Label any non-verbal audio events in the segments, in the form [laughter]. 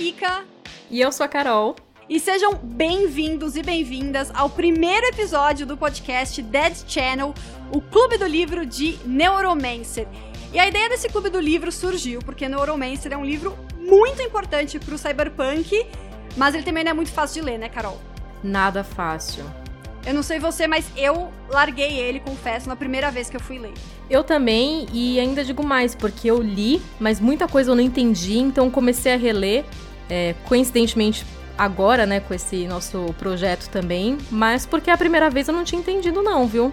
Kika. E eu sou a Carol. E sejam bem-vindos e bem-vindas ao primeiro episódio do podcast Dead Channel, o clube do livro de Neuromancer. E a ideia desse clube do livro surgiu porque Neuromancer é um livro muito importante pro cyberpunk, mas ele também não é muito fácil de ler, né, Carol? Nada fácil. Eu não sei você, mas eu larguei ele, confesso, na primeira vez que eu fui ler. Eu também, e ainda digo mais, porque eu li, mas muita coisa eu não entendi, então comecei a reler, é, coincidentemente agora, né, com esse nosso projeto também, mas porque a primeira vez eu não tinha entendido não, viu?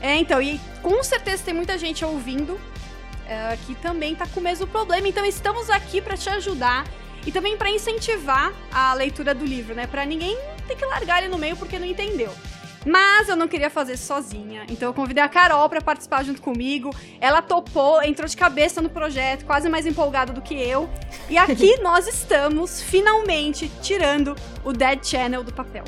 É, então, e com certeza tem muita gente ouvindo é, que também tá com o mesmo problema, então estamos aqui para te ajudar e também para incentivar a leitura do livro, né, para ninguém ter que largar ele no meio porque não entendeu. Mas eu não queria fazer sozinha, então eu convidei a Carol para participar junto comigo. Ela topou, entrou de cabeça no projeto, quase mais empolgada do que eu. E aqui [laughs] nós estamos finalmente tirando o Dead Channel do papel.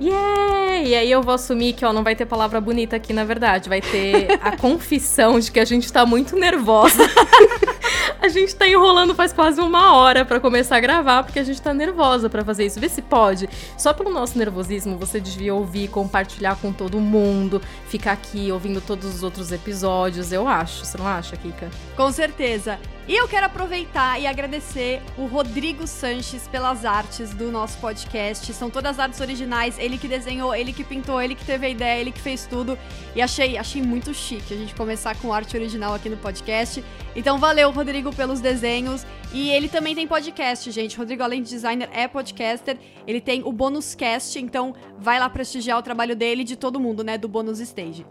Yeah! E aí eu vou assumir que ó, não vai ter palavra bonita aqui, na verdade. Vai ter a [laughs] confissão de que a gente tá muito nervosa. [laughs] a gente tá enrolando faz quase uma hora para começar a gravar, porque a gente tá nervosa para fazer isso. Vê se pode. Só pelo nosso nervosismo, você devia ouvir, compartilhar com todo mundo, ficar aqui ouvindo todos os outros episódios, eu acho. Você não acha, Kika? Com certeza. E eu quero aproveitar e agradecer o Rodrigo Sanches pelas artes do nosso podcast. São todas artes originais, ele que desenhou, ele que pintou, ele que teve a ideia, ele que fez tudo. E achei, achei muito chique a gente começar com arte original aqui no podcast. Então valeu, Rodrigo, pelos desenhos. E ele também tem podcast, gente. Rodrigo, além de designer, é podcaster. Ele tem o Bônus Cast, então vai lá prestigiar o trabalho dele e de todo mundo, né, do Bônus Stage.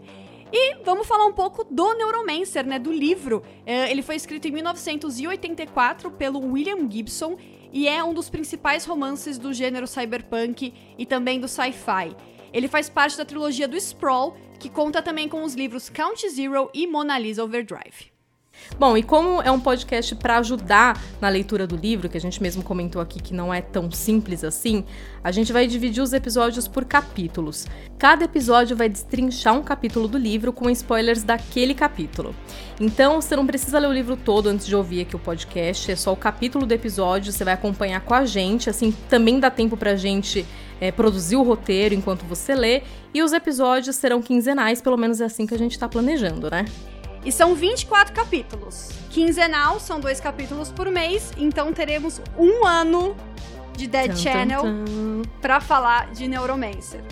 E vamos falar um pouco do Neuromancer, né, do livro. É, ele foi escrito em 1984 pelo William Gibson e é um dos principais romances do gênero cyberpunk e também do sci-fi. Ele faz parte da trilogia do Sprawl, que conta também com os livros Count Zero e Mona Lisa Overdrive. Bom, e como é um podcast para ajudar na leitura do livro, que a gente mesmo comentou aqui que não é tão simples assim, a gente vai dividir os episódios por capítulos. Cada episódio vai destrinchar um capítulo do livro com spoilers daquele capítulo. Então, você não precisa ler o livro todo antes de ouvir aqui o podcast, é só o capítulo do episódio, você vai acompanhar com a gente, assim também dá tempo pra gente é, produzir o roteiro enquanto você lê, e os episódios serão quinzenais, pelo menos é assim que a gente tá planejando, né? E são 24 capítulos. Quinzenal, são dois capítulos por mês, então teremos um ano de Dead tum, Channel para falar de Neuromancer.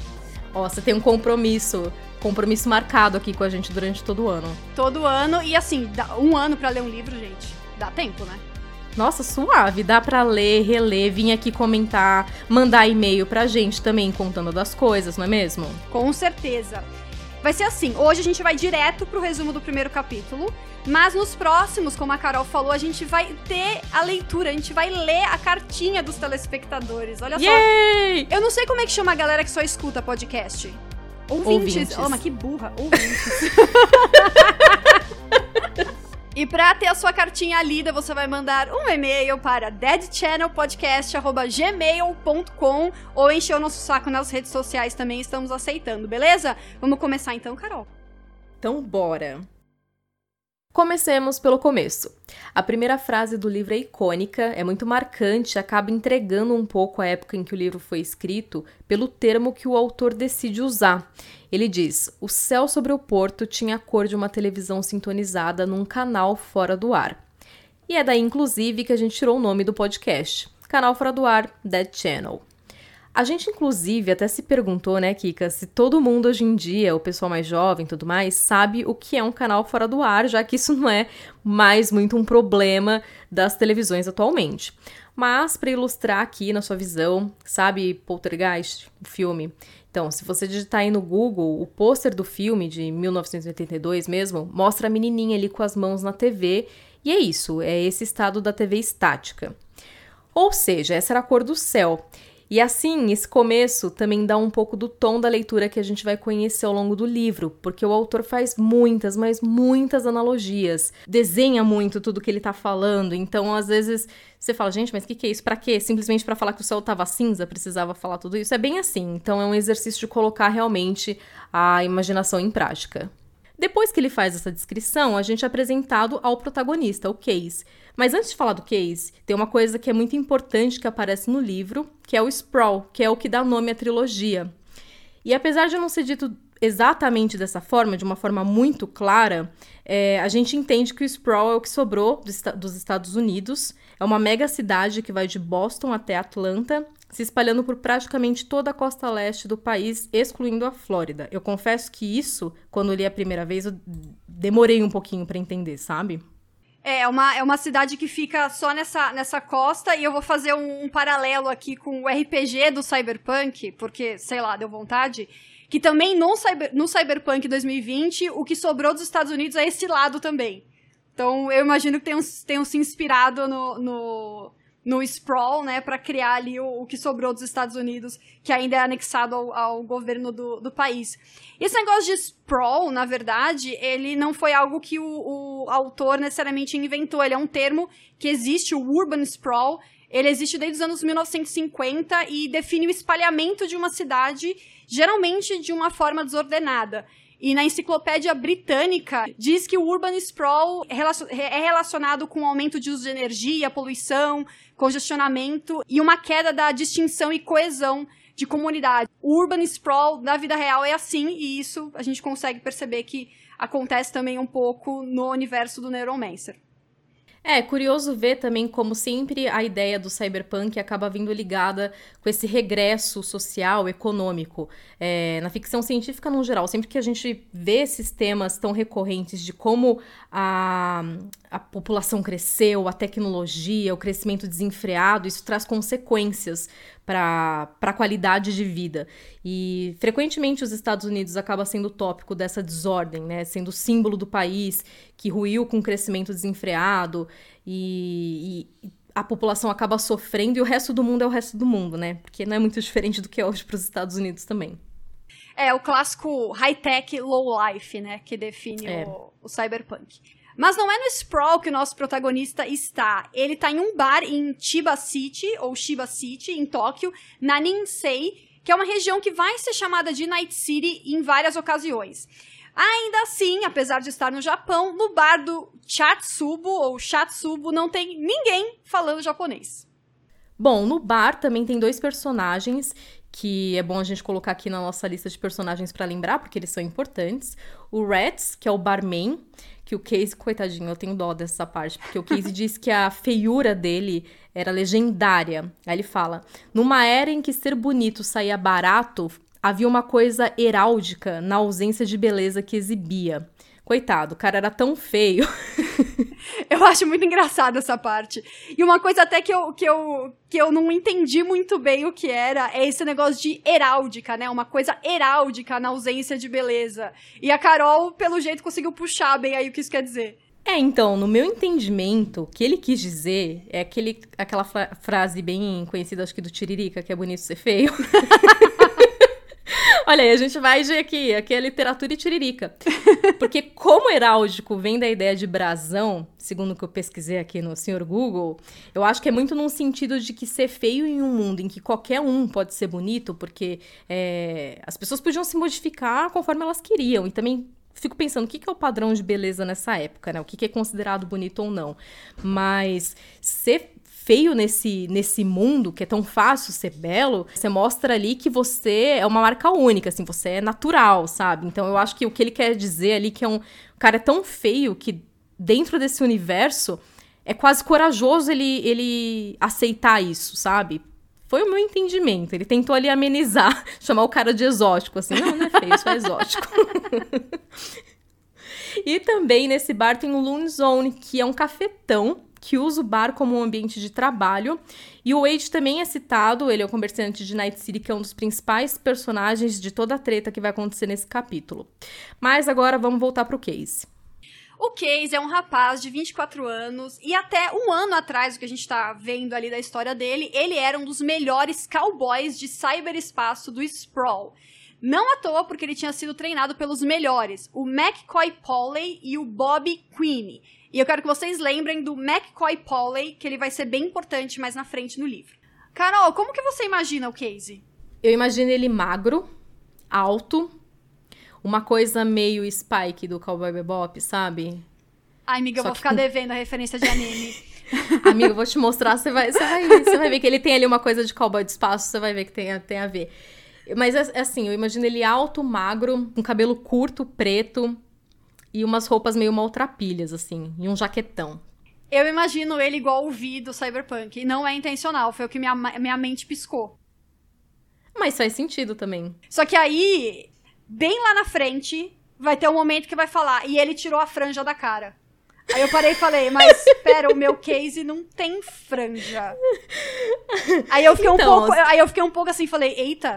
Ó, você tem um compromisso, compromisso marcado aqui com a gente durante todo o ano. Todo ano, e assim, um ano para ler um livro, gente, dá tempo, né? Nossa, suave, dá para ler, reler, vir aqui comentar, mandar e-mail pra gente também contando das coisas, não é mesmo? Com certeza. Vai ser assim, hoje a gente vai direto pro resumo do primeiro capítulo, mas nos próximos, como a Carol falou, a gente vai ter a leitura, a gente vai ler a cartinha dos telespectadores. Olha Yay! só. Eu não sei como é que chama a galera que só escuta podcast. Ouvintes. Ouvintes. Oh, mas que burra. [laughs] Ouvintes. E para ter a sua cartinha lida, você vai mandar um e-mail para deadchannelpodcast.gmail.com ou encher o nosso saco nas redes sociais também, estamos aceitando, beleza? Vamos começar então, Carol. Então, bora! Comecemos pelo começo. A primeira frase do livro é icônica, é muito marcante, acaba entregando um pouco a época em que o livro foi escrito pelo termo que o autor decide usar. Ele diz: O céu sobre o porto tinha a cor de uma televisão sintonizada num canal fora do ar. E é daí, inclusive, que a gente tirou o nome do podcast: Canal Fora do Ar, Dead Channel. A gente, inclusive, até se perguntou, né, Kika, se todo mundo hoje em dia, o pessoal mais jovem e tudo mais, sabe o que é um canal fora do ar, já que isso [laughs] não é mais muito um problema das televisões atualmente. Mas, para ilustrar aqui na sua visão, sabe Poltergeist, o filme? Então, se você digitar aí no Google, o pôster do filme de 1982 mesmo, mostra a menininha ali com as mãos na TV, e é isso, é esse estado da TV estática. Ou seja, essa era a cor do céu. E assim, esse começo também dá um pouco do tom da leitura que a gente vai conhecer ao longo do livro, porque o autor faz muitas, mas muitas analogias, desenha muito tudo que ele tá falando, então às vezes você fala, gente, mas o que, que é isso? Para quê? Simplesmente para falar que o céu tava cinza, precisava falar tudo isso? É bem assim, então é um exercício de colocar realmente a imaginação em prática. Depois que ele faz essa descrição, a gente é apresentado ao protagonista, o Case. Mas antes de falar do Case, tem uma coisa que é muito importante que aparece no livro, que é o Sprawl, que é o que dá nome à trilogia. E apesar de não ser dito exatamente dessa forma, de uma forma muito clara, é, a gente entende que o Sprawl é o que sobrou dos Estados Unidos. É uma mega cidade que vai de Boston até Atlanta se espalhando por praticamente toda a costa leste do país, excluindo a Flórida. Eu confesso que isso, quando li a primeira vez, eu demorei um pouquinho para entender, sabe? É uma, é uma cidade que fica só nessa, nessa costa e eu vou fazer um, um paralelo aqui com o RPG do Cyberpunk, porque, sei lá, deu vontade. Que também no, cyber, no Cyberpunk 2020, o que sobrou dos Estados Unidos é esse lado também. Então, eu imagino que tenham, tenham se inspirado no, no, no sprawl, né, para criar ali o, o, que sobrou dos Estados Unidos, que ainda é anexado ao, ao governo do, do, país. Esse negócio de sprawl, na verdade, ele não foi algo que o, o, autor necessariamente inventou, ele é um termo que existe, o urban sprawl, ele existe desde os anos 1950 e define o espalhamento de uma cidade, geralmente de uma forma desordenada. E na enciclopédia britânica diz que o urban sprawl é relacionado com o aumento de uso de energia, poluição, congestionamento e uma queda da distinção e coesão de comunidade. O urban sprawl da vida real é assim e isso a gente consegue perceber que acontece também um pouco no universo do Neuromancer. É curioso ver também como sempre a ideia do cyberpunk acaba vindo ligada com esse regresso social, econômico. É, na ficção científica, no geral, sempre que a gente vê esses temas tão recorrentes de como a, a população cresceu, a tecnologia, o crescimento desenfreado, isso traz consequências para a qualidade de vida. E frequentemente os Estados Unidos acaba sendo o tópico dessa desordem, né? Sendo o símbolo do país que ruiu com o crescimento desenfreado e, e a população acaba sofrendo e o resto do mundo é o resto do mundo, né? Porque não é muito diferente do que é hoje para os Estados Unidos também. É, o clássico high-tech, low-life, né? Que define é. o, o cyberpunk. Mas não é no Sprawl que o nosso protagonista está. Ele está em um bar em Chiba City, ou Shiba City, em Tóquio, na Ninsei, que é uma região que vai ser chamada de Night City em várias ocasiões. Ainda assim, apesar de estar no Japão, no bar do Chatsubo, ou Chatsubo, não tem ninguém falando japonês. Bom, no bar também tem dois personagens que é bom a gente colocar aqui na nossa lista de personagens para lembrar, porque eles são importantes. O Rats, que é o barman, que o Casey, coitadinho, eu tenho dó dessa parte, porque o Casey [laughs] diz que a feiura dele era legendária. Aí ele fala: numa era em que ser bonito saía barato, havia uma coisa heráldica na ausência de beleza que exibia. Coitado, o cara era tão feio. [laughs] eu acho muito engraçado essa parte. E uma coisa até que eu, que, eu, que eu não entendi muito bem o que era é esse negócio de heráldica, né? Uma coisa heráldica na ausência de beleza. E a Carol, pelo jeito, conseguiu puxar bem aí o que isso quer dizer. É, então, no meu entendimento, o que ele quis dizer é aquele, aquela frase bem conhecida, acho que do Tiririca, que é bonito ser feio. [laughs] Olha aí, a gente vai de aqui, aqui é literatura e tiririca. [laughs] Porque como heráldico vem da ideia de brasão, segundo o que eu pesquisei aqui no Senhor Google, eu acho que é muito num sentido de que ser feio em um mundo em que qualquer um pode ser bonito, porque é, as pessoas podiam se modificar conforme elas queriam. E também fico pensando o que, é o padrão de beleza nessa época, né? O que, é considerado bonito ou não. Mas ser feio nesse, nesse mundo, que é tão fácil ser belo, você mostra ali que você é uma marca única, assim, você é natural, sabe? Então eu acho que o que ele quer dizer ali que é um cara é tão feio que dentro desse universo é quase corajoso ele, ele aceitar isso, sabe? Foi o meu entendimento. Ele tentou ali amenizar, [laughs] chamar o cara de exótico, assim. Não, não é feio, isso é exótico. [laughs] e também nesse bar tem o Loon Zone, que é um cafetão que usa o bar como um ambiente de trabalho. E o Wade também é citado, ele é o comerciante de Night City, que é um dos principais personagens de toda a treta que vai acontecer nesse capítulo. Mas agora vamos voltar pro Case. O Case é um rapaz de 24 anos e até um ano atrás, o que a gente tá vendo ali da história dele, ele era um dos melhores cowboys de cyberespaço do Sprawl. Não à toa, porque ele tinha sido treinado pelos melhores, o McCoy Polley e o Bob Queenie. E eu quero que vocês lembrem do McCoy Polley, que ele vai ser bem importante mais na frente no livro. Carol, como que você imagina o Casey? Eu imagino ele magro, alto, uma coisa meio Spike do Cowboy Bebop, sabe? Ai, amiga, eu vou ficar devendo a referência de anime. [laughs] amiga, eu vou te mostrar, você vai, você, vai, você vai ver que ele tem ali uma coisa de cowboy de espaço, você vai ver que tem, tem a ver. Mas é, é assim, eu imagino ele alto, magro, com cabelo curto, preto e umas roupas meio maltrapilhas, assim, e um jaquetão. Eu imagino ele igual o Vi do Cyberpunk. E não é intencional, foi o que minha, minha mente piscou. Mas faz sentido também. Só que aí, bem lá na frente, vai ter um momento que vai falar, e ele tirou a franja da cara. Aí eu parei e falei, mas [laughs] pera, o meu case não tem franja. [laughs] Aí eu fiquei então, um pouco, aí eu fiquei um pouco assim, falei, eita,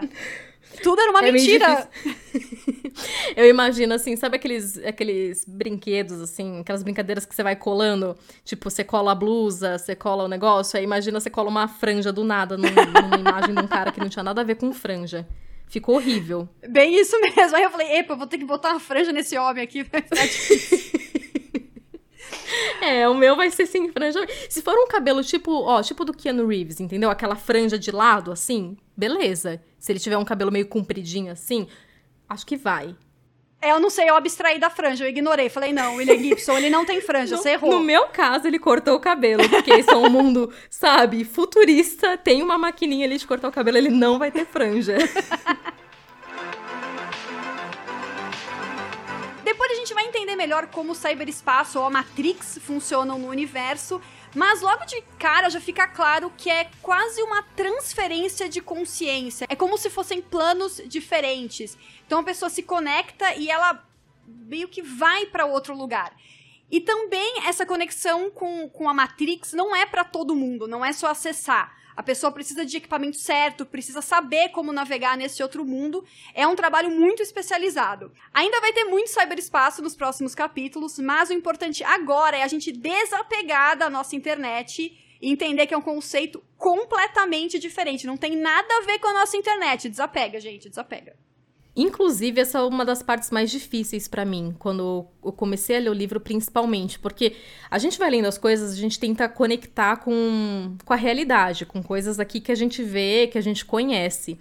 tudo era uma é mentira. [laughs] eu imagino assim, sabe aqueles, aqueles brinquedos, assim, aquelas brincadeiras que você vai colando? Tipo, você cola a blusa, você cola o negócio, aí imagina você cola uma franja do nada num, numa imagem de um cara que não tinha nada a ver com franja. Ficou horrível. Bem isso mesmo. Aí eu falei, epa, vou ter que botar uma franja nesse homem aqui, difícil. [laughs] É, o meu vai ser sem franja. Se for um cabelo tipo, ó, tipo do Keanu Reeves, entendeu? Aquela franja de lado, assim, beleza. Se ele tiver um cabelo meio compridinho assim, acho que vai. É, eu não sei, eu abstraí da franja, eu ignorei. Falei, não, William Gibson, ele não tem franja, [laughs] no, você errou. No meu caso, ele cortou o cabelo, porque isso é um mundo, sabe, futurista, tem uma maquininha ali de cortar o cabelo, ele não vai ter franja. [laughs] Depois a gente vai entender melhor como o cyberespaço ou a Matrix funcionam no universo mas logo de cara já fica claro que é quase uma transferência de consciência. É como se fossem planos diferentes. Então a pessoa se conecta e ela meio que vai para outro lugar. E também essa conexão com, com a Matrix não é para todo mundo, não é só acessar. A pessoa precisa de equipamento certo, precisa saber como navegar nesse outro mundo. É um trabalho muito especializado. Ainda vai ter muito cyberespaço nos próximos capítulos, mas o importante agora é a gente desapegar da nossa internet e entender que é um conceito completamente diferente. Não tem nada a ver com a nossa internet. Desapega, gente, desapega. Inclusive, essa é uma das partes mais difíceis para mim, quando eu comecei a ler o livro, principalmente, porque a gente vai lendo as coisas, a gente tenta conectar com, com a realidade, com coisas aqui que a gente vê, que a gente conhece.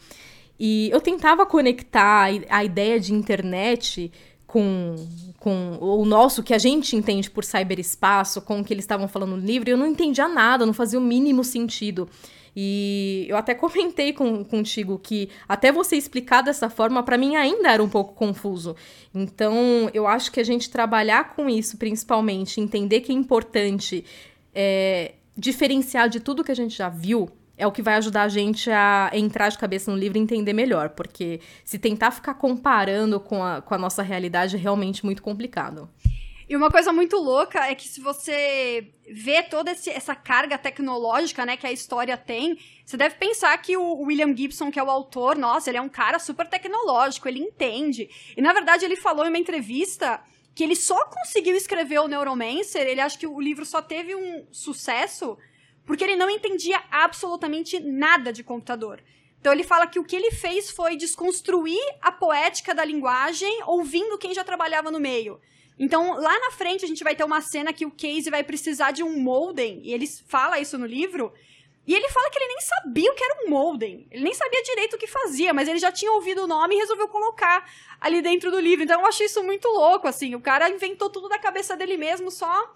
E eu tentava conectar a ideia de internet com, com o nosso, que a gente entende por cyberespaço, com o que eles estavam falando no livro, eu não entendia nada, não fazia o mínimo sentido. E eu até [laughs] comentei com, contigo que até você explicar dessa forma, para mim ainda era um pouco confuso. Então, eu acho que a gente trabalhar com isso, principalmente, entender que é importante é, diferenciar de tudo que a gente já viu, é o que vai ajudar a gente a entrar de cabeça no livro e entender melhor, porque se tentar ficar comparando com a, com a nossa realidade é realmente muito complicado. E uma coisa muito louca é que se você vê toda esse, essa carga tecnológica, né, que a história tem, você deve pensar que o William Gibson, que é o autor, nossa, ele é um cara super tecnológico, ele entende. E na verdade ele falou em uma entrevista que ele só conseguiu escrever o Neuromancer, ele acha que o livro só teve um sucesso porque ele não entendia absolutamente nada de computador. Então ele fala que o que ele fez foi desconstruir a poética da linguagem ouvindo quem já trabalhava no meio. Então, lá na frente, a gente vai ter uma cena que o Casey vai precisar de um modem, e ele fala isso no livro. E ele fala que ele nem sabia o que era um modem. Ele nem sabia direito o que fazia, mas ele já tinha ouvido o nome e resolveu colocar ali dentro do livro. Então eu achei isso muito louco, assim. O cara inventou tudo da cabeça dele mesmo, só.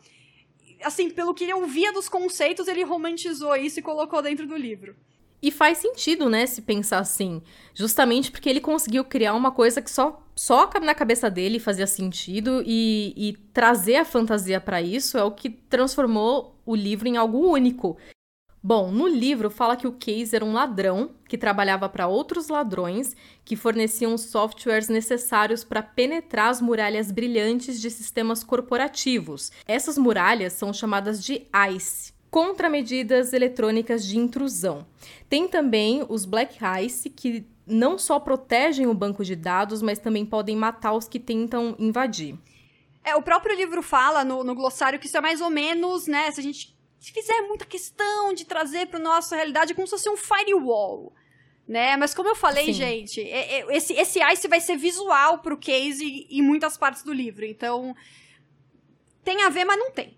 Assim, pelo que ele ouvia dos conceitos, ele romantizou isso e colocou dentro do livro. E faz sentido, né, se pensar assim. Justamente porque ele conseguiu criar uma coisa que só, só na cabeça dele fazia sentido e, e trazer a fantasia para isso é o que transformou o livro em algo único. Bom, no livro fala que o Case era um ladrão que trabalhava para outros ladrões que forneciam softwares necessários para penetrar as muralhas brilhantes de sistemas corporativos. Essas muralhas são chamadas de ICE, contramedidas eletrônicas de intrusão. Tem também os Black Ice, que não só protegem o banco de dados, mas também podem matar os que tentam invadir. É, o próprio livro fala no, no glossário que isso é mais ou menos, né? Se a gente fizer muita questão de trazer para nossa realidade, como se fosse um firewall. Né? Mas como eu falei, Sim. gente, é, é, esse, esse ICE vai ser visual pro case em muitas partes do livro. Então, tem a ver, mas não tem.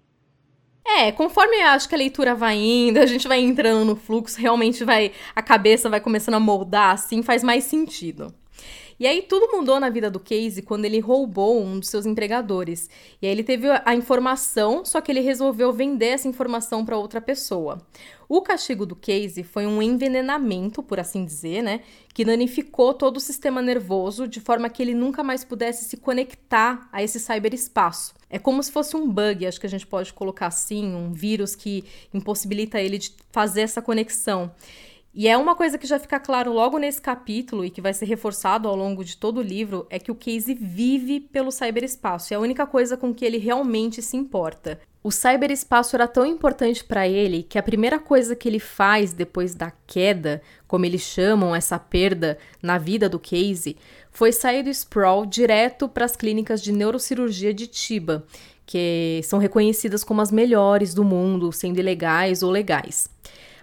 É, conforme eu acho que a leitura vai indo, a gente vai entrando no fluxo, realmente vai a cabeça vai começando a moldar assim, faz mais sentido. E aí tudo mudou na vida do Casey quando ele roubou um dos seus empregadores. E aí ele teve a informação, só que ele resolveu vender essa informação para outra pessoa. O castigo do Casey foi um envenenamento, por assim dizer, né, que danificou todo o sistema nervoso de forma que ele nunca mais pudesse se conectar a esse cyberespaço. É como se fosse um bug, acho que a gente pode colocar assim, um vírus que impossibilita ele de fazer essa conexão. E é uma coisa que já fica claro logo nesse capítulo e que vai ser reforçado ao longo de todo o livro é que o Casey vive pelo cyberespaço. É a única coisa com que ele realmente se importa. O cyberespaço era tão importante para ele que a primeira coisa que ele faz depois da queda, como eles chamam essa perda na vida do Casey, foi sair do Sprawl direto para as clínicas de neurocirurgia de Tiba, que são reconhecidas como as melhores do mundo, sendo ilegais ou legais.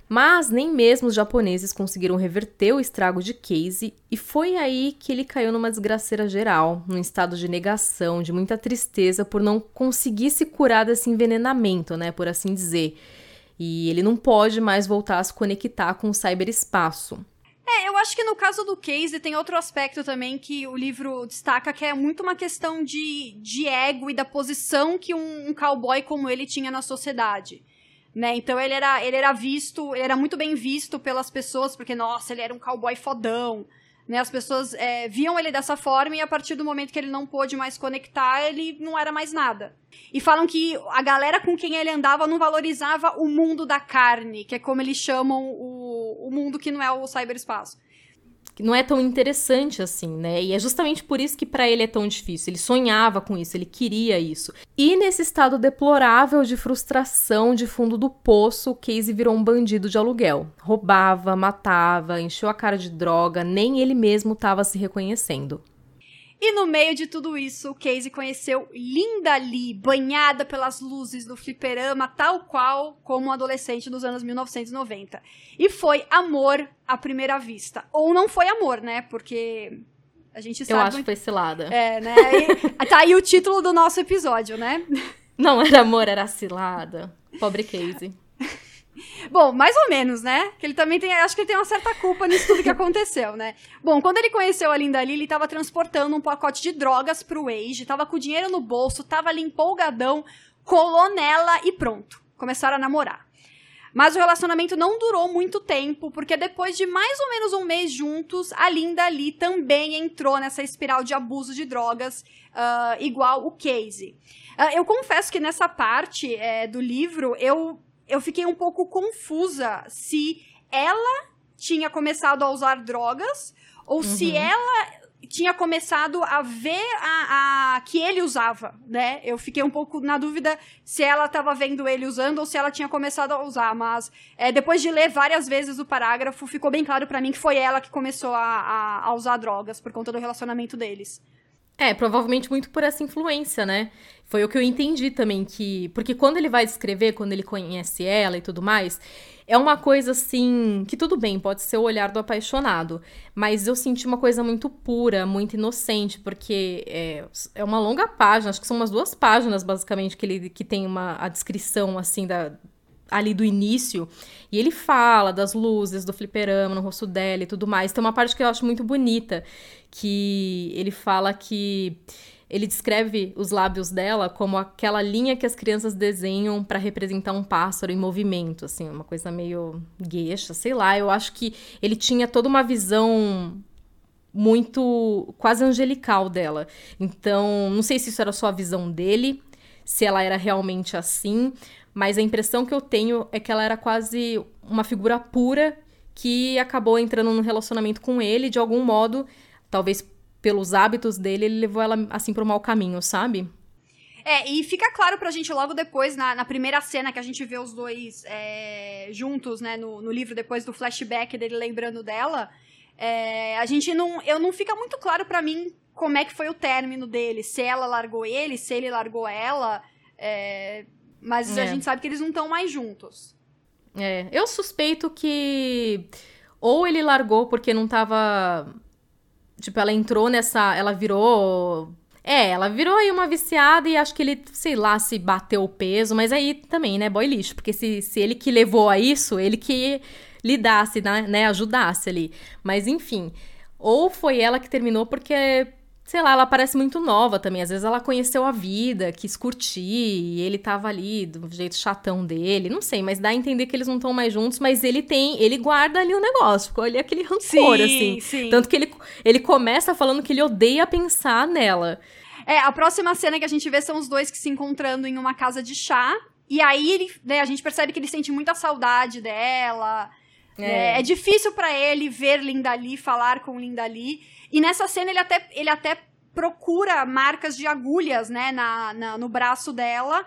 Mas nem mesmo os japoneses conseguiram reverter o estrago de Casey, e foi aí que ele caiu numa desgraceira geral, num estado de negação, de muita tristeza por não conseguir se curar desse envenenamento, né, por assim dizer. E ele não pode mais voltar a se conectar com o cyberespaço. É, eu acho que no caso do Casey tem outro aspecto também que o livro destaca, que é muito uma questão de, de ego e da posição que um, um cowboy como ele tinha na sociedade né? Então ele era, ele era visto, ele era muito bem visto pelas pessoas, porque, nossa, ele era um cowboy fodão. Né, as pessoas é, viam ele dessa forma e a partir do momento que ele não pôde mais conectar, ele não era mais nada. E falam que a galera com quem ele andava não valorizava o mundo da carne, que é como eles chamam o, o mundo que não é o cyberespaço não é tão interessante assim, né? E é justamente por isso que para ele é tão difícil. Ele sonhava com isso, ele queria isso. E nesse estado deplorável de frustração de fundo do poço, Casey virou um bandido de aluguel. Roubava, matava, encheu a cara de droga, nem ele mesmo estava se reconhecendo. E no meio de tudo isso, o Casey conheceu Linda Lee, banhada pelas luzes do fliperama, tal qual como um adolescente dos anos 1990. E foi amor à primeira vista. Ou não foi amor, né? Porque a gente sabe. Eu acho que foi cilada. É, né? E, tá aí o título do nosso episódio, né? Não era amor, era cilada. Pobre Casey. Bom, mais ou menos, né? Que ele também tem. Acho que ele tem uma certa culpa nisso tudo que [laughs] aconteceu, né? Bom, quando ele conheceu a Linda Lee, ele tava transportando um pacote de drogas pro Age, tava com dinheiro no bolso, tava ali empolgadão, colou nela e pronto. Começaram a namorar. Mas o relacionamento não durou muito tempo, porque depois de mais ou menos um mês juntos, a Linda Lee também entrou nessa espiral de abuso de drogas, uh, igual o Casey. Uh, eu confesso que nessa parte é, do livro, eu eu fiquei um pouco confusa se ela tinha começado a usar drogas ou uhum. se ela tinha começado a ver a, a, que ele usava, né? Eu fiquei um pouco na dúvida se ela estava vendo ele usando ou se ela tinha começado a usar, mas é, depois de ler várias vezes o parágrafo, ficou bem claro para mim que foi ela que começou a, a, a usar drogas por conta do relacionamento deles. É, provavelmente muito por essa influência, né? Foi o que eu entendi também que, porque quando ele vai escrever, quando ele conhece ela e tudo mais, é uma coisa assim, que tudo bem, pode ser o olhar do apaixonado, mas eu senti uma coisa muito pura, muito inocente, porque é, é uma longa página, acho que são umas duas páginas basicamente que ele que tem uma a descrição assim da ali do início, e ele fala das luzes do fliperama no rosto dela e tudo mais. Tem uma parte que eu acho muito bonita, que ele fala que ele descreve os lábios dela como aquela linha que as crianças desenham para representar um pássaro em movimento, assim, uma coisa meio gueixa, sei lá. Eu acho que ele tinha toda uma visão muito quase angelical dela. Então, não sei se isso era só a visão dele, se ela era realmente assim, mas a impressão que eu tenho é que ela era quase uma figura pura que acabou entrando no relacionamento com ele de algum modo, talvez pelos hábitos dele, ele levou ela assim pro mau caminho, sabe? É, e fica claro pra gente logo depois, na, na primeira cena que a gente vê os dois é, juntos, né, no, no livro, depois do flashback dele lembrando dela, é, a gente não. Eu não fica muito claro para mim como é que foi o término dele. Se ela largou ele, se ele largou ela. É, mas é. a gente sabe que eles não estão mais juntos. É, eu suspeito que ou ele largou porque não tava. Tipo, ela entrou nessa. Ela virou. É, ela virou aí uma viciada e acho que ele, sei lá, se bateu o peso, mas aí também, né, boy lixo, porque se, se ele que levou a isso, ele que lidasse, né, né ajudasse ali. Mas enfim. ou foi ela que terminou porque sei lá, ela parece muito nova também. Às vezes ela conheceu a vida, quis curtir, e ele tava ali do jeito chatão dele. Não sei, mas dá a entender que eles não estão mais juntos, mas ele tem, ele guarda ali o negócio. Ficou ali aquele rancor, sim, assim. Sim. Tanto que ele, ele começa falando que ele odeia pensar nela. É, a próxima cena que a gente vê são os dois que se encontrando em uma casa de chá. E aí ele, né, a gente percebe que ele sente muita saudade dela. É, né? é difícil para ele ver Linda Lee, falar com Linda Lee. E nessa cena ele até, ele até procura marcas de agulhas, né, na, na, no braço dela,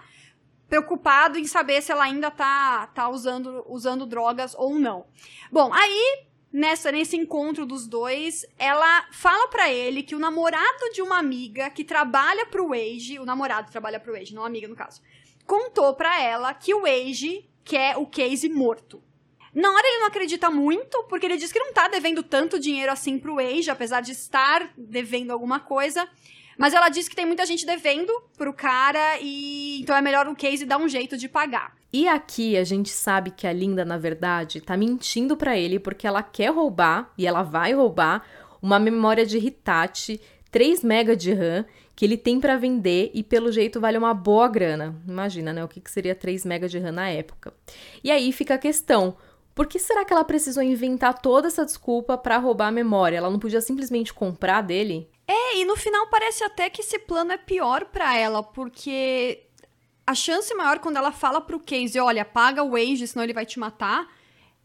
preocupado em saber se ela ainda tá, tá usando, usando drogas ou não. Bom, aí nessa nesse encontro dos dois, ela fala para ele que o namorado de uma amiga que trabalha pro Wage, o namorado trabalha pro Wage, não a amiga no caso, contou para ela que o Wage quer o Casey morto. Na hora ele não acredita muito, porque ele diz que não tá devendo tanto dinheiro assim pro Age, apesar de estar devendo alguma coisa. Mas ela diz que tem muita gente devendo pro cara e então é melhor o Casey dar um jeito de pagar. E aqui a gente sabe que a Linda, na verdade, tá mentindo para ele porque ela quer roubar, e ela vai roubar, uma memória de Hitachi, 3 MB de RAM, que ele tem para vender e pelo jeito vale uma boa grana. Imagina, né? O que, que seria 3 MB de RAM na época. E aí fica a questão: por que será que ela precisou inventar toda essa desculpa para roubar a memória? Ela não podia simplesmente comprar dele? É, e no final parece até que esse plano é pior para ela, porque a chance maior quando ela fala pro Casey, olha, paga o Wage, senão ele vai te matar.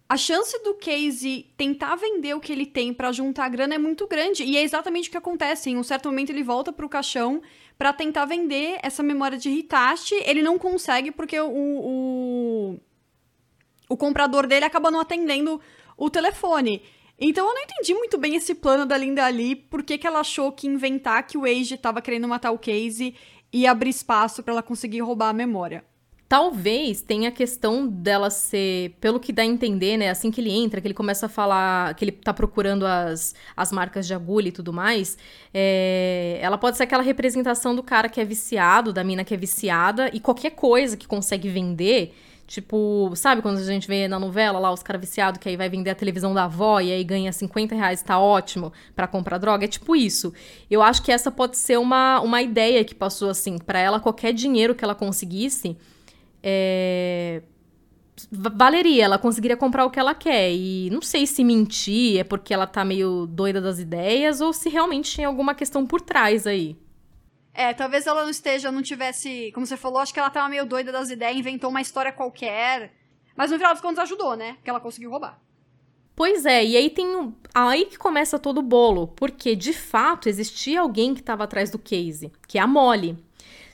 A chance do Casey tentar vender o que ele tem para juntar grana é muito grande. E é exatamente o que acontece. Em um certo momento ele volta pro caixão para tentar vender essa memória de Hitachi. Ele não consegue porque o, o o comprador dele acaba não atendendo o telefone. Então eu não entendi muito bem esse plano da Linda ali, por que, que ela achou que inventar que o Age estava querendo matar o Casey e abrir espaço para ela conseguir roubar a memória. Talvez tenha a questão dela ser, pelo que dá a entender, né? Assim que ele entra, que ele começa a falar, que ele tá procurando as, as marcas de agulha e tudo mais, é, ela pode ser aquela representação do cara que é viciado, da mina que é viciada, e qualquer coisa que consegue vender Tipo, sabe quando a gente vê na novela lá os caras viciados que aí vai vender a televisão da avó e aí ganha 50 reais, tá ótimo para comprar droga? É tipo isso. Eu acho que essa pode ser uma, uma ideia que passou assim. para ela, qualquer dinheiro que ela conseguisse. É, valeria, ela conseguiria comprar o que ela quer. E não sei se mentir é porque ela tá meio doida das ideias ou se realmente tem alguma questão por trás aí. É, talvez ela não esteja, não tivesse. Como você falou, acho que ela tava meio doida das ideias, inventou uma história qualquer. Mas no final dos contos ajudou, né? Que ela conseguiu roubar. Pois é, e aí tem aí que começa todo o bolo, porque de fato existia alguém que estava atrás do case, que é a Molly.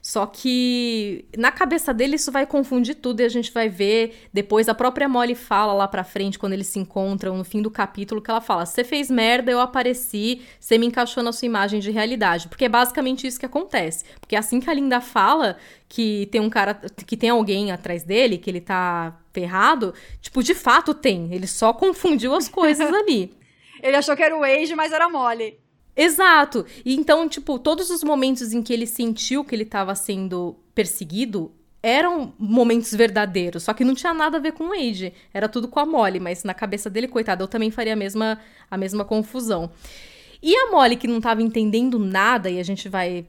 Só que na cabeça dele isso vai confundir tudo e a gente vai ver depois a própria Molly fala lá pra frente quando eles se encontram no fim do capítulo que ela fala: "Você fez merda, eu apareci, você me encaixou na sua imagem de realidade". Porque é basicamente isso que acontece. Porque é assim que a Linda fala que tem um cara que tem alguém atrás dele, que ele tá ferrado, tipo, de fato tem, ele só confundiu as coisas [laughs] ali. ele achou que era o Age, mas era Molly. Exato. E então, tipo, todos os momentos em que ele sentiu que ele estava sendo perseguido eram momentos verdadeiros, só que não tinha nada a ver com o Age. Era tudo com a Molly, mas na cabeça dele, coitado, eu também faria a mesma, a mesma confusão. E a Molly, que não estava entendendo nada, e a gente vai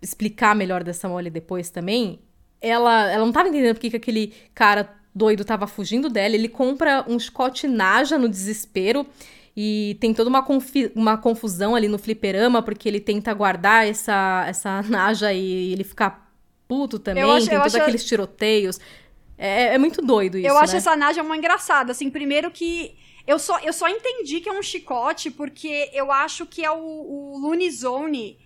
explicar melhor dessa Molly depois também, ela, ela não estava entendendo porque que aquele cara doido estava fugindo dela. Ele compra um chicote Naja no desespero. E tem toda uma, uma confusão ali no fliperama, porque ele tenta guardar essa, essa [laughs] Naja e ele fica puto também. Acho, tem todos aqueles tiroteios. É, é, muito doido isso. Eu acho né? essa Naja uma engraçada. Assim, primeiro que. Eu só, eu só entendi que é um chicote porque eu acho que é o, o Looney Zone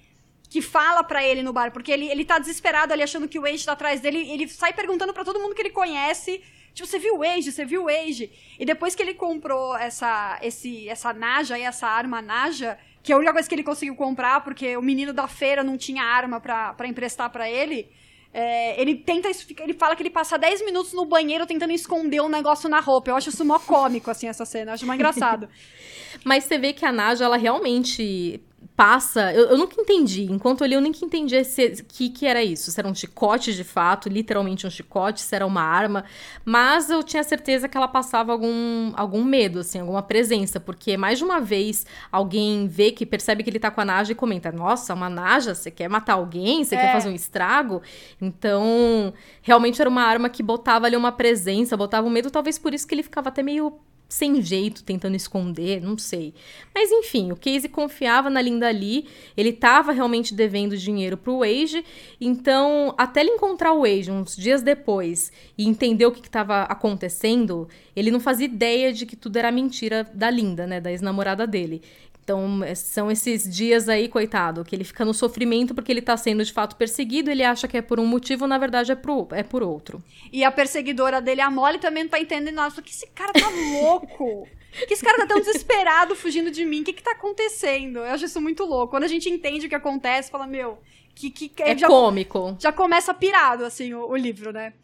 que fala para ele no bar, porque ele, ele tá desesperado ali achando que o Wade tá atrás dele, ele sai perguntando para todo mundo que ele conhece Tipo, você viu o Age, você viu o Age. E depois que ele comprou essa, esse, essa Naja e essa arma Naja, que é a única coisa que ele conseguiu comprar, porque o menino da feira não tinha arma para emprestar para ele. É, ele tenta. Ele fala que ele passa 10 minutos no banheiro tentando esconder um negócio na roupa. Eu acho isso mó cômico, assim, essa cena. Eu acho mó engraçado. [laughs] Mas você vê que a Naja, ela realmente passa. Eu, eu, nunca entendi. Enquanto eu li, eu nunca entendi o que, que era isso. Se era um chicote de fato, literalmente um chicote, se era uma arma. Mas eu tinha certeza que ela passava algum, algum medo, assim, alguma presença. Porque mais de uma vez alguém vê que percebe que ele tá com a Naja e comenta: Nossa, uma Naja, você quer matar alguém? Você é. quer fazer um estrago? Então, realmente era uma arma que botava ali uma presença, botava um medo. Talvez por isso que ele ficava até meio sem jeito, tentando esconder, não sei. Mas enfim, o Casey confiava na Linda Lee, ele estava realmente devendo dinheiro pro Wage, então até ele encontrar o Wage uns dias depois e entender o que estava acontecendo, ele não fazia ideia de que tudo era mentira da Linda, né, da ex-namorada dele. Então, é, são esses dias aí, coitado, que ele fica no sofrimento porque ele tá sendo de fato perseguido, ele acha que é por um motivo, na verdade é, pro, é por outro. E a perseguidora dele, a Molly, também não tá entendendo nada. Que esse cara tá louco! que esse cara tá tão desesperado fugindo de mim? O que que tá acontecendo? Eu acho isso muito louco. Quando a gente entende o que acontece, fala, meu, que. que é já, cômico. Já começa pirado, assim, o, o livro, né?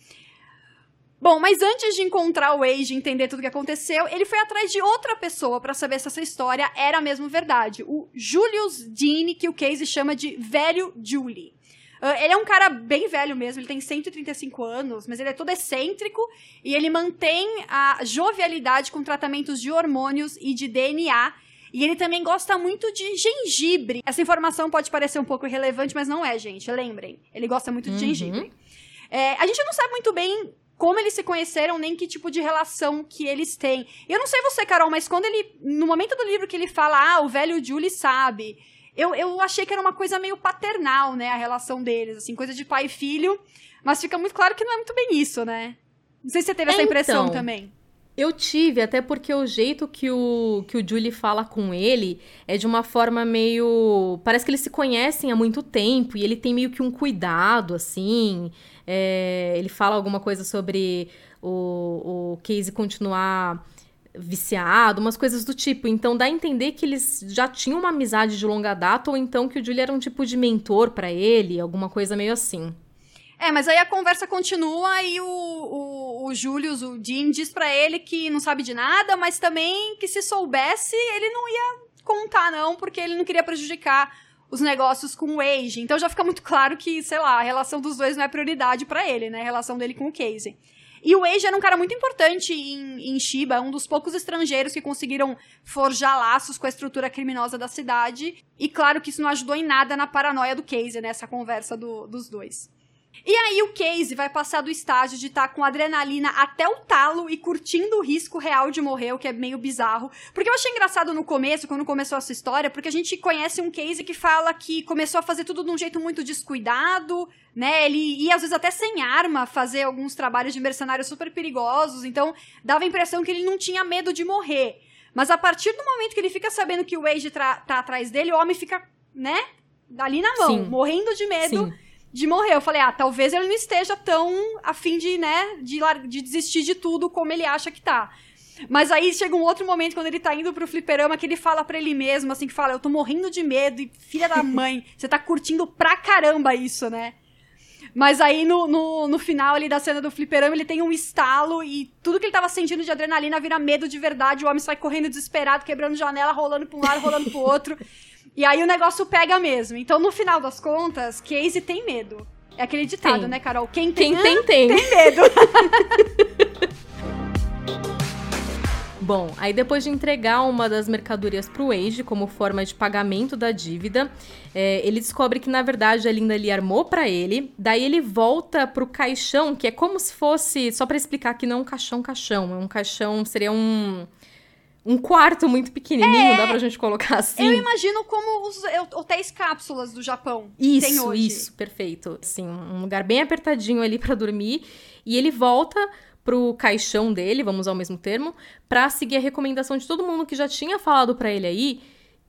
Bom, mas antes de encontrar o Wade e entender tudo o que aconteceu, ele foi atrás de outra pessoa para saber se essa história era mesmo verdade. O Julius Dean, que o Casey chama de Velho Julie. Uh, ele é um cara bem velho mesmo, ele tem 135 anos, mas ele é todo excêntrico e ele mantém a jovialidade com tratamentos de hormônios e de DNA. E ele também gosta muito de gengibre. Essa informação pode parecer um pouco irrelevante, mas não é, gente. Lembrem, ele gosta muito de uhum. gengibre. É, a gente não sabe muito bem como eles se conheceram, nem que tipo de relação que eles têm. Eu não sei você, Carol, mas quando ele. No momento do livro que ele fala, ah, o velho Julie sabe. Eu, eu achei que era uma coisa meio paternal, né? A relação deles, assim, coisa de pai e filho. Mas fica muito claro que não é muito bem isso, né? Não sei se você teve essa impressão então, também. Eu tive, até porque o jeito que o, que o Julie fala com ele é de uma forma meio. Parece que eles se conhecem há muito tempo e ele tem meio que um cuidado, assim. É, ele fala alguma coisa sobre o, o Casey continuar viciado, umas coisas do tipo. Então dá a entender que eles já tinham uma amizade de longa data ou então que o Julie era um tipo de mentor para ele, alguma coisa meio assim. É, mas aí a conversa continua e o, o, o Julius, o Dean, diz para ele que não sabe de nada, mas também que se soubesse, ele não ia contar, não, porque ele não queria prejudicar os negócios com o Age. Então já fica muito claro que, sei lá, a relação dos dois não é prioridade para ele, né? A relação dele com o Casey. E o Age era um cara muito importante em, em Shiba, um dos poucos estrangeiros que conseguiram forjar laços com a estrutura criminosa da cidade. E claro que isso não ajudou em nada na paranoia do Casey, né? Essa conversa do, dos dois. E aí o Casey vai passar do estágio de estar tá com adrenalina até o talo e curtindo o risco real de morrer, o que é meio bizarro. Porque eu achei engraçado no começo, quando começou essa história, porque a gente conhece um Casey que fala que começou a fazer tudo de um jeito muito descuidado, né? Ele ia às vezes até sem arma fazer alguns trabalhos de mercenário super perigosos, então dava a impressão que ele não tinha medo de morrer. Mas a partir do momento que ele fica sabendo que o Wade tá atrás dele, o homem fica, né? Ali na mão, Sim. morrendo de medo. Sim de morrer. Eu falei, ah, talvez ele não esteja tão afim de, né, de, de desistir de tudo como ele acha que tá. Mas aí chega um outro momento quando ele tá indo pro fliperama que ele fala para ele mesmo, assim, que fala, eu tô morrendo de medo e filha da [laughs] mãe, você tá curtindo pra caramba isso, né? Mas aí no, no, no, final ali da cena do fliperama ele tem um estalo e tudo que ele tava sentindo de adrenalina vira medo de verdade, o homem sai correndo desesperado, quebrando janela, rolando pra um lado, rolando pro outro. E aí o negócio pega mesmo. Então, no final das contas, Casey tem medo. É aquele ditado, né, Carol? Quem tem, Quem tem, tem. tem medo. [laughs] Bom, aí depois de entregar uma das mercadorias pro Age como forma de pagamento da dívida, é, ele descobre que na verdade a Linda ali armou para ele. Daí ele volta pro caixão, que é como se fosse, só para explicar que não é um caixão caixão, é um caixão seria um um quarto muito pequenininho, é, dá pra gente colocar assim. Eu imagino como os hotéis cápsulas do Japão. Isso, tem hoje. isso, perfeito. Assim, um lugar bem apertadinho ali para dormir. E ele volta pro caixão dele, vamos usar o mesmo termo, para seguir a recomendação de todo mundo que já tinha falado para ele aí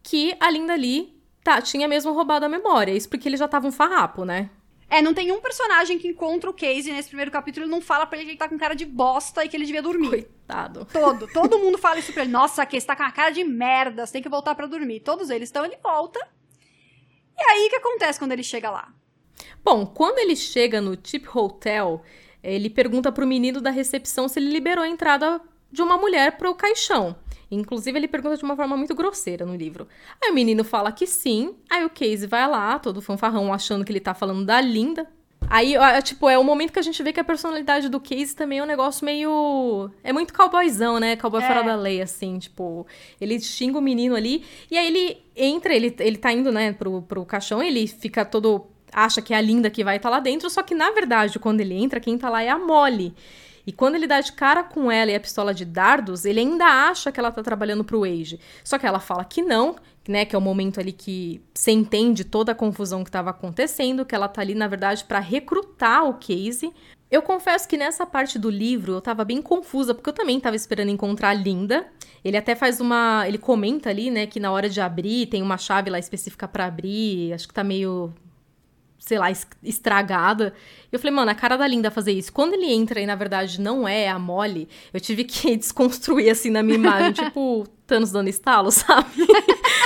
que a Linda ali tá, tinha mesmo roubado a memória. Isso porque ele já tava um farrapo, né? É, não tem um personagem que encontra o Casey nesse primeiro capítulo e não fala pra ele que ele tá com cara de bosta e que ele devia dormir. Coitado. Todo. [laughs] Todo mundo fala isso pra ele. Nossa, Casey tá com a cara de merda, você tem que voltar para dormir. Todos eles. Então ele volta. E aí, o que acontece quando ele chega lá? Bom, quando ele chega no Tip Hotel, ele pergunta pro menino da recepção se ele liberou a entrada de uma mulher pro caixão. Inclusive, ele pergunta de uma forma muito grosseira no livro. Aí o menino fala que sim, aí o Casey vai lá, todo fanfarrão, achando que ele tá falando da Linda. Aí, tipo, é o momento que a gente vê que a personalidade do Casey também é um negócio meio. É muito cowboyzão, né? Cowboy é. fora da lei, assim, tipo. Ele xinga o menino ali, e aí ele entra, ele, ele tá indo, né, pro, pro caixão, ele fica todo. Acha que é a Linda que vai estar tá lá dentro, só que na verdade, quando ele entra, quem tá lá é a Molly. E quando ele dá de cara com ela e a pistola de dardos, ele ainda acha que ela tá trabalhando pro Age. Só que ela fala que não, né, que é o momento ali que você entende toda a confusão que estava acontecendo, que ela tá ali na verdade para recrutar o Casey. Eu confesso que nessa parte do livro eu tava bem confusa, porque eu também tava esperando encontrar a Linda. Ele até faz uma, ele comenta ali, né, que na hora de abrir tem uma chave lá específica para abrir, acho que tá meio sei lá, estragada. Eu falei, mano, a cara da Linda fazer isso. Quando ele entra e na verdade não é a Molly, eu tive que [laughs] desconstruir assim na minha imagem, [laughs] tipo Thanos dando estalo, [laughs] sabe?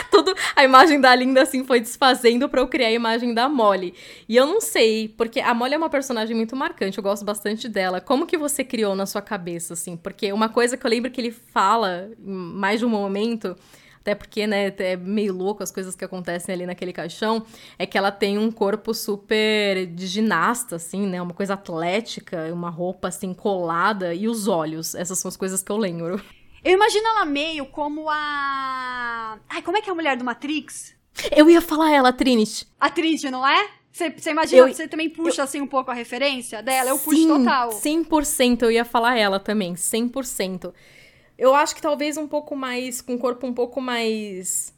Tudo, a imagem da Linda assim foi desfazendo para eu criar a imagem da Molly. E eu não sei, porque a Molly é uma personagem muito marcante, eu gosto bastante dela. Como que você criou na sua cabeça assim? Porque uma coisa que eu lembro que ele fala em mais de um momento até porque, né, é meio louco as coisas que acontecem ali naquele caixão, é que ela tem um corpo super de ginasta, assim, né, uma coisa atlética, uma roupa, assim, colada, e os olhos, essas são as coisas que eu lembro. Eu imagino ela meio como a... Ai, como é que é a mulher do Matrix? Eu ia falar ela, a Trinity. A Trinity, não é? Você imagina, eu, você também puxa eu, assim um pouco a referência dela? Eu puxo sim, total. 100% eu ia falar ela também, 100%. Eu acho que talvez um pouco mais. com o corpo um pouco mais.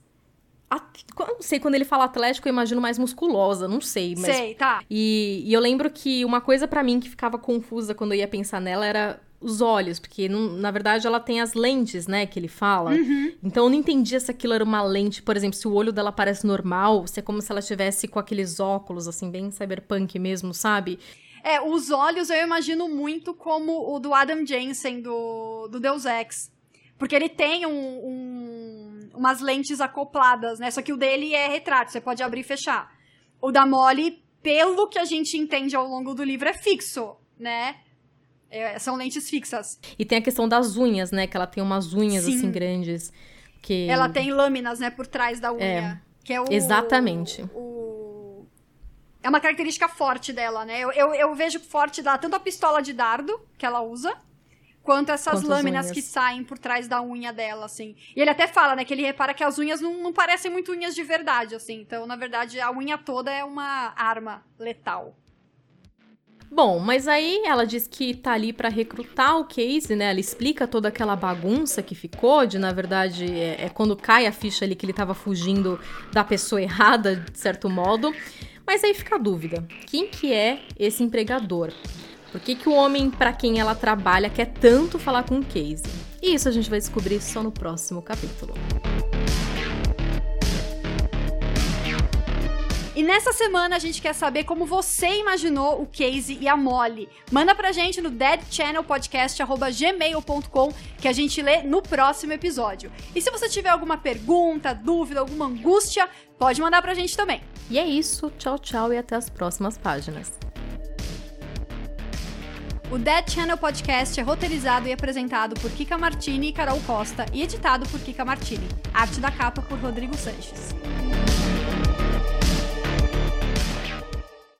Eu não sei, quando ele fala atlético, eu imagino mais musculosa, não sei. Mas... Sei, tá. E, e eu lembro que uma coisa para mim que ficava confusa quando eu ia pensar nela era os olhos, porque não, na verdade ela tem as lentes, né, que ele fala. Uhum. Então eu não entendia se aquilo era uma lente, por exemplo, se o olho dela parece normal, se é como se ela estivesse com aqueles óculos, assim, bem cyberpunk mesmo, sabe? É, os olhos eu imagino muito como o do Adam Jensen, do, do Deus Ex. Porque ele tem um, um, umas lentes acopladas, né? Só que o dele é retrato, você pode abrir e fechar. O da Molly, pelo que a gente entende ao longo do livro, é fixo, né? É, são lentes fixas. E tem a questão das unhas, né? Que ela tem umas unhas, Sim. assim, grandes. Que... Ela tem lâminas, né? Por trás da unha. É, que é o, exatamente. O, é uma característica forte dela, né? Eu, eu, eu vejo forte dela tanto a pistola de dardo que ela usa, quanto essas Quantas lâminas unhas. que saem por trás da unha dela, assim. E ele até fala, né, que ele repara que as unhas não, não parecem muito unhas de verdade, assim. Então, na verdade, a unha toda é uma arma letal. Bom, mas aí ela diz que tá ali para recrutar o Casey, né? Ela explica toda aquela bagunça que ficou, de na verdade é, é, quando cai a ficha ali que ele tava fugindo da pessoa errada, de certo modo. Mas aí fica a dúvida: quem que é esse empregador? Por que, que o homem para quem ela trabalha quer tanto falar com o Casey? E isso a gente vai descobrir só no próximo capítulo. E nessa semana a gente quer saber como você imaginou o Casey e a Molly. Manda pra gente no deadchannelpodcast.gmail.com que a gente lê no próximo episódio. E se você tiver alguma pergunta, dúvida, alguma angústia, pode mandar pra gente também. E é isso, tchau, tchau e até as próximas páginas. O Dead Channel Podcast é roteirizado e apresentado por Kika Martini e Carol Costa e editado por Kika Martini. Arte da capa por Rodrigo Sanches.